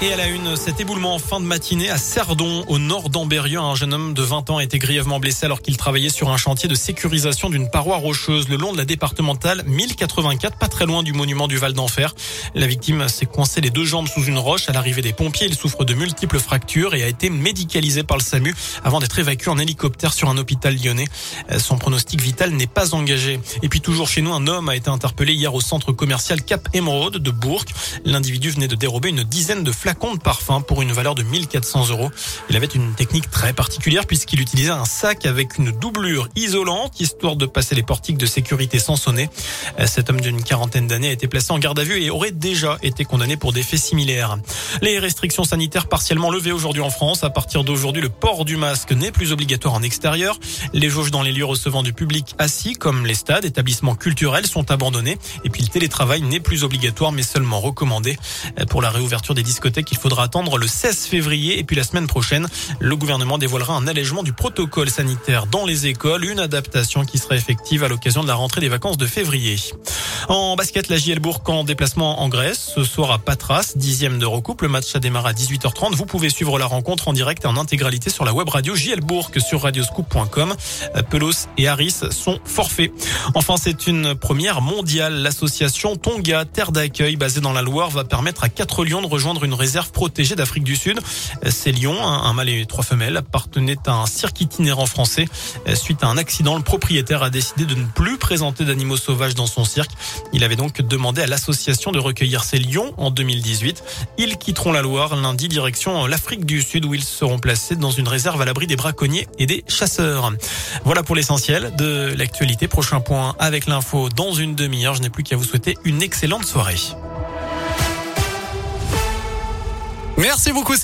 Et à la une, cet éboulement en fin de matinée à Cerdon, au nord d'Ambérieu. Un jeune homme de 20 ans a été grièvement blessé alors qu'il travaillait sur un chantier de sécurisation d'une paroi rocheuse le long de la départementale 1084, pas très loin du monument du Val d'Enfer. La victime s'est coincée les deux jambes sous une roche. À l'arrivée des pompiers, il souffre de multiples fractures et a été médicalisé par le SAMU avant d'être évacué en hélicoptère sur un hôpital lyonnais. Son pronostic vital n'est pas engagé. Et puis toujours chez nous, un homme a été interpellé hier au centre commercial Cap Émeraude de Bourg. L'individu venait de dérober une dizaine de flacons de parfum pour une valeur de 1400 euros. Il avait une technique très particulière puisqu'il utilisait un sac avec une doublure isolante histoire de passer les portiques de sécurité sans sonner. Cet homme d'une quarantaine d'années a été placé en garde à vue et aurait déjà été condamné pour des faits similaires. Les restrictions sanitaires partiellement levées aujourd'hui en France. À partir d'aujourd'hui, le port du masque n'est plus obligatoire en extérieur. Les jauges dans les lieux recevant du public assis, comme les stades, établissements culturels, sont abandonnés. Et puis le télétravail n'est plus obligatoire mais seulement recommandé. Pour la réouverture des discothèques, il faudra attendre le 16 février et puis la semaine prochaine, le gouvernement dévoilera un allègement du protocole sanitaire dans les écoles, une adaptation qui sera effective à l'occasion de la rentrée des vacances de février. En basket, la JL Bourg en déplacement en Grèce. Ce soir à Patras, dixième de recoupe. Le match a démarré à 18h30. Vous pouvez suivre la rencontre en direct et en intégralité sur la web radio JL Bourg sur radioscoop.com. Pelos et Harris sont forfaits. Enfin, c'est une première mondiale. L'association Tonga, terre d'accueil basée dans la Loire, va permettre à quatre lions de rejoindre une réserve protégée d'Afrique du Sud. Ces lions, un mâle et trois femelles, appartenaient à un cirque itinérant français. Suite à un accident, le propriétaire a décidé de ne plus présenter d'animaux sauvages dans son cirque. Il avait donc demandé à l'association de recueillir ces lions en 2018. Ils quitteront la Loire lundi direction l'Afrique du Sud où ils seront placés dans une réserve à l'abri des braconniers et des chasseurs. Voilà pour l'essentiel de l'actualité. Prochain point avec l'info dans une demi-heure. Je n'ai plus qu'à vous souhaiter une excellente soirée. Merci beaucoup.